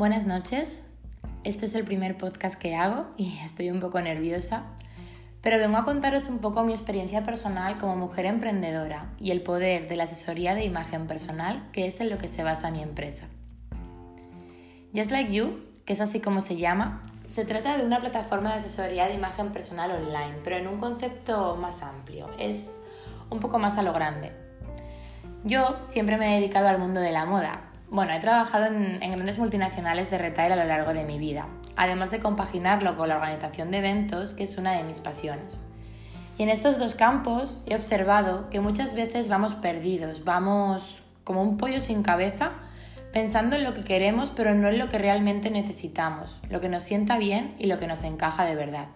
Buenas noches. Este es el primer podcast que hago y estoy un poco nerviosa, pero vengo a contaros un poco mi experiencia personal como mujer emprendedora y el poder de la asesoría de imagen personal, que es en lo que se basa mi empresa. Just Like You, que es así como se llama, se trata de una plataforma de asesoría de imagen personal online, pero en un concepto más amplio, es un poco más a lo grande. Yo siempre me he dedicado al mundo de la moda, bueno, he trabajado en, grandes multinacionales de retail a lo largo de mi vida, además de compaginarlo con la organización de eventos, que es una de mis pasiones. Y en estos dos campos he observado que muchas veces vamos perdidos, vamos como un pollo sin cabeza, pensando en lo que queremos pero no en lo que realmente necesitamos, lo que nos sienta bien y lo que nos encaja de verdad.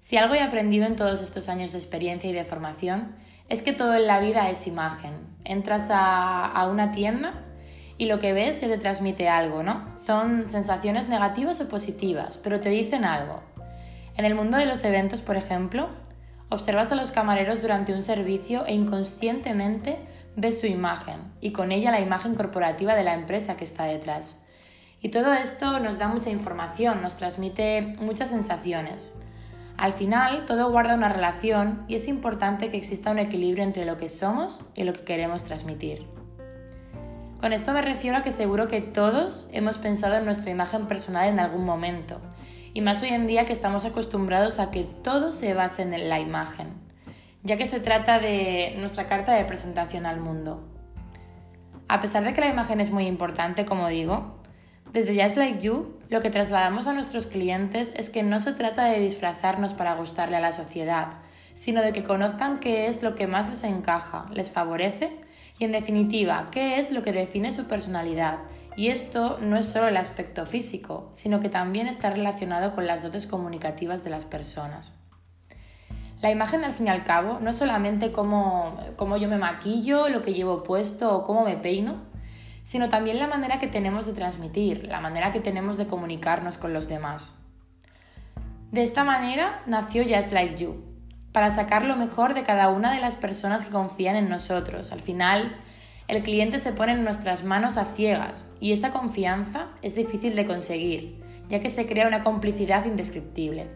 Si algo he aprendido en todos estos años de experiencia y de formación, es que todo en la vida es imagen. Entras a, una tienda y lo que ves ya te transmite algo, ¿no? Son sensaciones negativas o positivas, pero te dicen algo. En el mundo de los eventos, por ejemplo, observas a los camareros durante un servicio e inconscientemente ves su imagen y con ella la imagen corporativa de la empresa que está detrás. Y todo esto nos da mucha información, nos transmite muchas sensaciones. Al final, todo guarda una relación y es importante que exista un equilibrio entre lo que somos y lo que queremos transmitir. Con esto me refiero a que seguro que todos hemos pensado en nuestra imagen personal en algún momento, y más hoy en día que estamos acostumbrados a que todo se base en la imagen, ya que se trata de nuestra carta de presentación al mundo. A pesar de que la imagen es muy importante, como digo, desde Just Like You lo que trasladamos a nuestros clientes es que no se trata de disfrazarnos para gustarle a la sociedad, sino de que conozcan qué es lo que más les encaja, les favorece y en definitiva, ¿qué es lo que define su personalidad? Y esto no es solo el aspecto físico, sino que también está relacionado con las dotes comunicativas de las personas. La imagen, al fin y al cabo, no es solamente cómo, cómo yo me maquillo, lo que llevo puesto o cómo me peino, sino también la manera que tenemos de transmitir, la manera que tenemos de comunicarnos con los demás. De esta manera nació Just Like You, para sacar lo mejor de cada una de las personas que confían en nosotros. Al final, el cliente se pone en nuestras manos a ciegas y esa confianza es difícil de conseguir, ya que se crea una complicidad indescriptible.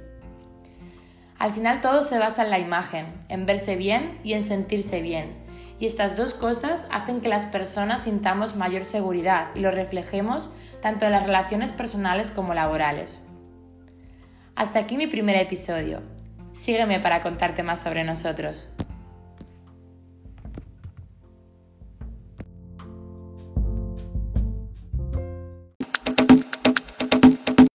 Al final todo se basa en la imagen, en verse bien y en sentirse bien. Y estas dos cosas hacen que las personas sintamos mayor seguridad y lo reflejemos tanto en las relaciones personales como laborales. Hasta aquí mi primer episodio. Sígueme para contarte más sobre nosotros.